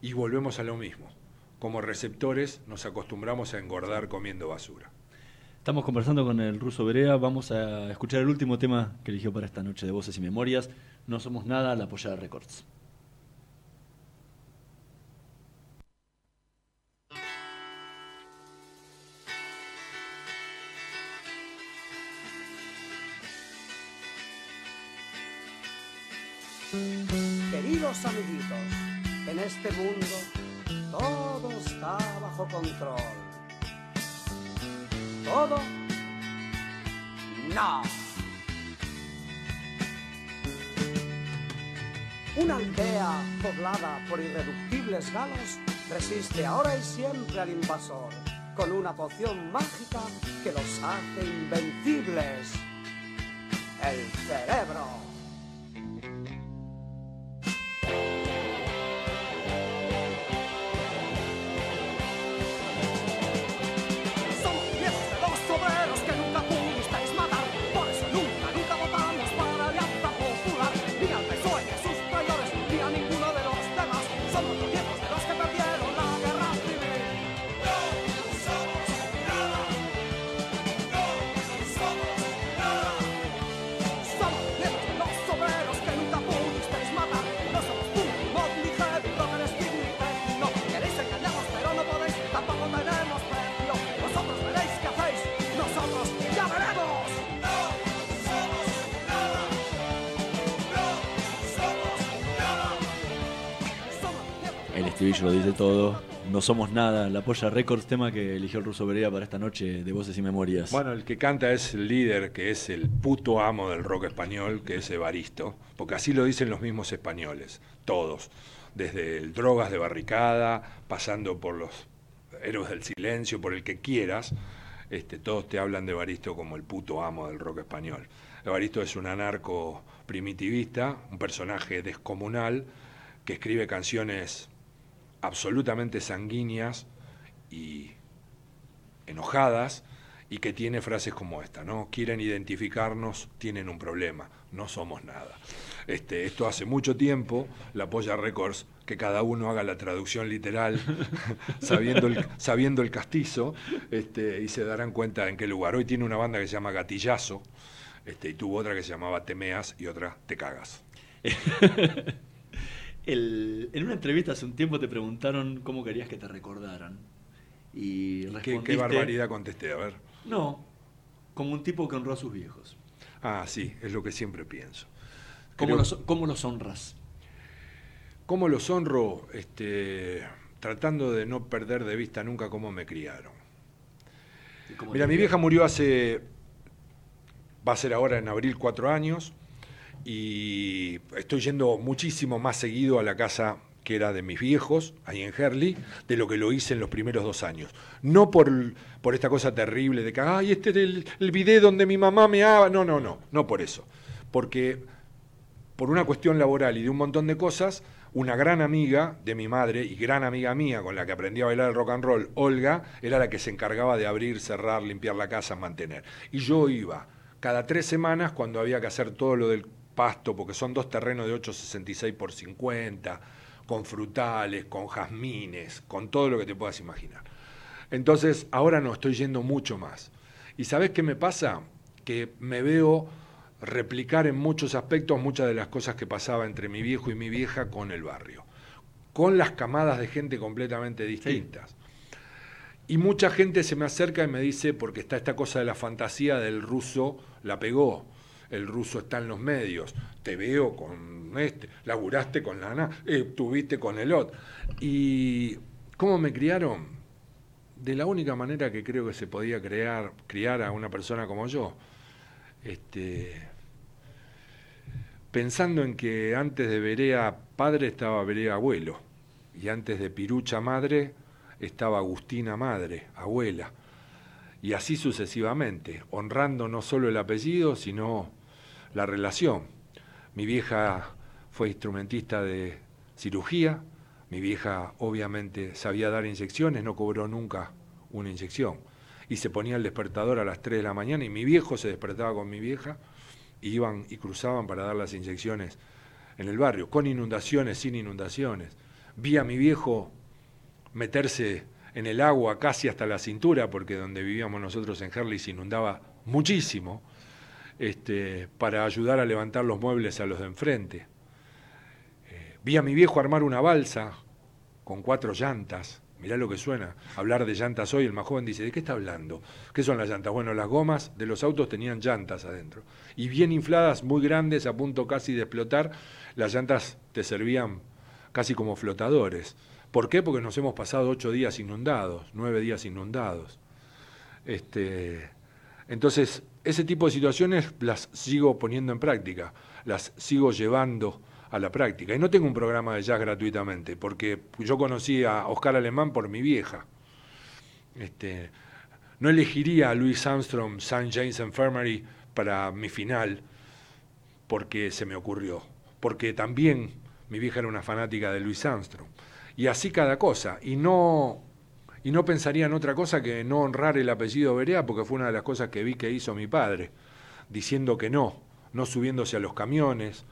Y volvemos a lo mismo. Como receptores nos acostumbramos a engordar comiendo basura. Estamos conversando con el ruso Berea. Vamos a escuchar el último tema que eligió para esta noche de Voces y Memorias. No somos nada, la apoyada Records. Queridos amiguitos, en este mundo todo está bajo control. Todo no. Una aldea poblada por irreductibles galos resiste ahora y siempre al invasor con una poción mágica que los hace invencibles. El cerebro. Todo. No somos nada, la apoya Records, tema que eligió el ruso Berea para esta noche de Voces y Memorias. Bueno, el que canta es el líder, que es el puto amo del rock español, que es Evaristo, porque así lo dicen los mismos españoles, todos, desde el Drogas de Barricada, pasando por los Héroes del Silencio, por el que quieras, este, todos te hablan de Evaristo como el puto amo del rock español. Evaristo es un anarco primitivista, un personaje descomunal, que escribe canciones absolutamente sanguíneas y enojadas y que tiene frases como esta, ¿no? Quieren identificarnos, tienen un problema, no somos nada. Este, esto hace mucho tiempo, la Polla Records, que cada uno haga la traducción literal, sabiendo, el, sabiendo el castizo, este, y se darán cuenta en qué lugar. Hoy tiene una banda que se llama Gatillazo, este, y tuvo otra que se llamaba Temeas y otra Te Cagas. El- en una entrevista hace un tiempo te preguntaron cómo querías que te recordaran. Y ¿Qué, respondiste... qué barbaridad contesté, a ver. No, como un tipo que honró a sus viejos. Ah, sí, es lo que siempre pienso. ¿Cómo Creo- los, cómo los honras? ¿Cómo los honro? Este, tratando de no perder de vista nunca cómo me criaron. Mira, mi vieja murió hace, va a ser ahora en abril, cuatro años, y estoy yendo muchísimo más seguido a la casa que era de mis viejos, ahí en Herley, de lo que lo hice en los primeros dos años. No por, por esta cosa terrible de que, ay, este es el, el video donde mi mamá me ama. No, no, no, no por eso. Porque por una cuestión laboral y de un montón de cosas, una gran amiga de mi madre y gran amiga mía con la que aprendí a bailar el rock and roll, Olga, era la que se encargaba de abrir, cerrar, limpiar la casa, mantener. Y yo iba cada tres semanas cuando había que hacer todo lo del pasto, porque son dos terrenos de 8,66 por 50, con frutales, con jazmines, con todo lo que te puedas imaginar. Entonces, ahora no, estoy yendo mucho más. ¿Y sabes qué me pasa? Que me veo replicar en muchos aspectos muchas de las cosas que pasaba entre mi viejo y mi vieja con el barrio, con las camadas de gente completamente distintas. Y mucha gente se me acerca y me dice, porque está esta cosa de la fantasía del ruso, la pegó. El ruso está en los medios, te veo con este, laburaste con la ANA, eh, tuviste con el otro. ¿Y cómo me criaron? De la única manera que creo que se podía crear, criar a una persona como yo. Este, pensando en que antes de Berea padre estaba Berea abuelo, y antes de Pirucha madre estaba Agustina madre, abuela, y así sucesivamente, honrando no solo el apellido, sino la relación. Mi vieja fue instrumentista de cirugía, mi vieja obviamente sabía dar inyecciones, no cobró nunca una inyección. Y se ponía el despertador a las 3 de la mañana y mi viejo se despertaba con mi vieja y iban y cruzaban para dar las inyecciones en el barrio, con inundaciones, sin inundaciones. Vi a mi viejo meterse en el agua casi hasta la cintura, porque donde vivíamos nosotros en Herley se inundaba muchísimo, este, para ayudar a levantar los muebles a los de enfrente. Eh, vi a mi viejo armar una balsa con cuatro llantas. Mirá lo que suena. Hablar de llantas hoy, el más joven dice, ¿de qué está hablando? ¿Qué son las llantas? Bueno, las gomas de los autos tenían llantas adentro. Y bien infladas, muy grandes, a punto casi de explotar, las llantas te servían casi como flotadores. ¿Por qué? Porque nos hemos pasado ocho días inundados, nueve días inundados. Este, entonces, ese tipo de situaciones las sigo poniendo en práctica, las sigo llevando a la práctica. Y no tengo un programa de jazz gratuitamente, porque yo conocí a Oscar Alemán por mi vieja. Este, no elegiría a Louis Armstrong, St. James Infirmary para mi final, porque se me ocurrió. Porque también mi vieja era una fanática de Louis Armstrong. Y así cada cosa. Y no, y no pensaría en otra cosa que no honrar el apellido Berea, porque fue una de las cosas que vi que hizo mi padre, diciendo que no, no subiéndose a los camiones,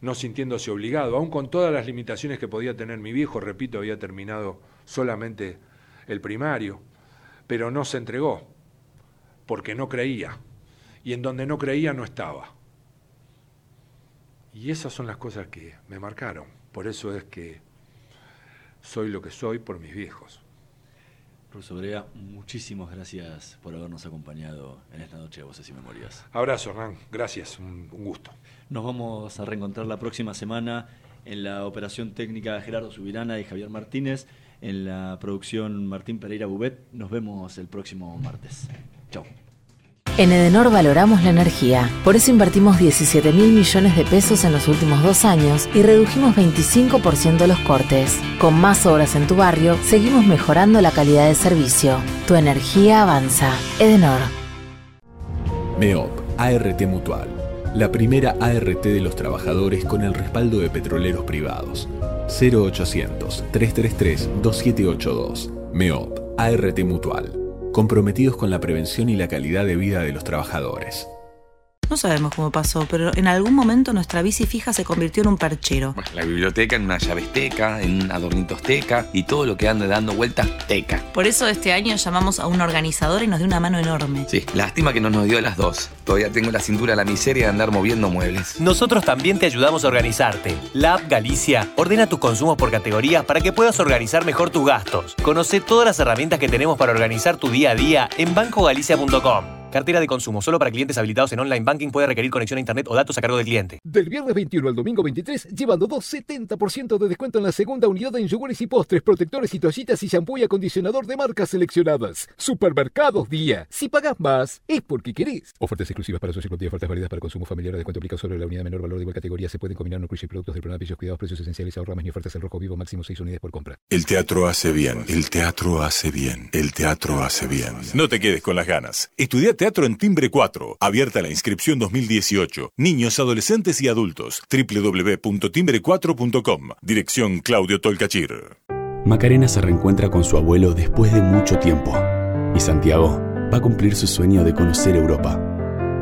no sintiéndose obligado, aun con todas las limitaciones que podía tener mi viejo, repito, había terminado solamente el primario, pero no se entregó, porque no creía, y en donde no creía no estaba. Y esas son las cosas que me marcaron, por eso es que soy lo que soy por mis viejos. Profesor Brea, muchísimas gracias por habernos acompañado en esta noche de Voces y Memorias. Abrazo, Hernán. Gracias. Un, un gusto. Nos vamos a reencontrar la próxima semana en la operación técnica Gerardo Subirana y Javier Martínez, en la producción Martín Pereira Bubet. Nos vemos el próximo martes. Chao. En Edenor valoramos la energía, por eso invertimos 17 mil millones de pesos en los últimos dos años y redujimos 25% los cortes. Con más obras en tu barrio, seguimos mejorando la calidad de servicio. Tu energía avanza. Edenor. MEOP, ART Mutual. La primera ART de los trabajadores con el respaldo de petroleros privados. 0800-333-2782. MEOP, ART Mutual. Comprometidos con la prevención y la calidad de vida de los trabajadores. No sabemos cómo pasó, pero en algún momento nuestra bici fija se convirtió en un perchero. La biblioteca en una llavesteca, en un adornitosteca y todo lo que ande dando vueltas teca. Por eso este año llamamos a un organizador y nos dio una mano enorme. Sí, lástima que no nos dio las dos. Todavía tengo la cintura a la miseria de andar moviendo muebles. Nosotros también te ayudamos a organizarte. La app Galicia ordena tus consumos por categorías para que puedas organizar mejor tus gastos. Conoce todas las herramientas que tenemos para organizar tu día a día en bancogalicia.com. Cartera de consumo solo para clientes habilitados en online banking puede requerir conexión a internet o datos a cargo del cliente. Del viernes 21 al domingo 23, llevando 2 70% de descuento en la segunda unidad en yogures y postres, protectores y toallitas y shampoo y acondicionador de marcas seleccionadas. Supermercados Día. Si pagas más, es porque querés. Ofertas exclusivas para socios y ofertas válidas para consumo familiar. El descuento aplica sobre la unidad menor valor de igual categoría. Se pueden combinar no incluye productos del programa Pillos Cuidados, precios esenciales, ahorra más ni ofertas al rojo vivo, máximo 6 unidades por compra. El teatro hace bien, el teatro hace bien, el teatro hace bien. No te quedes con las ganas. Estudia teatro en Timbre 4. Abierta la inscripción 2018. Niños, adolescentes y adultos. www.timbre4.com. Dirección Claudio Tolcachir. Macarena se reencuentra con su abuelo después de mucho tiempo. Y Santiago va a cumplir su sueño de conocer Europa.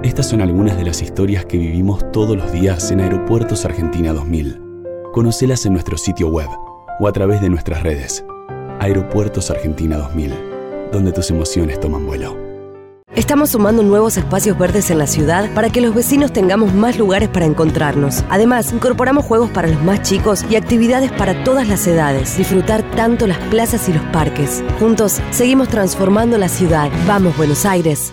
Estas son algunas de las historias que vivimos todos los días en Aeropuertos Argentina 2000. Conocelas en nuestro sitio web o a través de nuestras redes. Aeropuertos Argentina 2000, donde tus emociones toman vuelo. Estamos sumando nuevos espacios verdes en la ciudad para que los vecinos tengamos más lugares para encontrarnos. Además, incorporamos juegos para los más chicos y actividades para todas las edades. Disfrutar tanto las plazas y los parques. Juntos, seguimos transformando la ciudad. Vamos, Buenos Aires.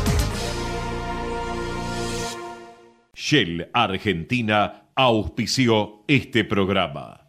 Shell Argentina auspició este programa.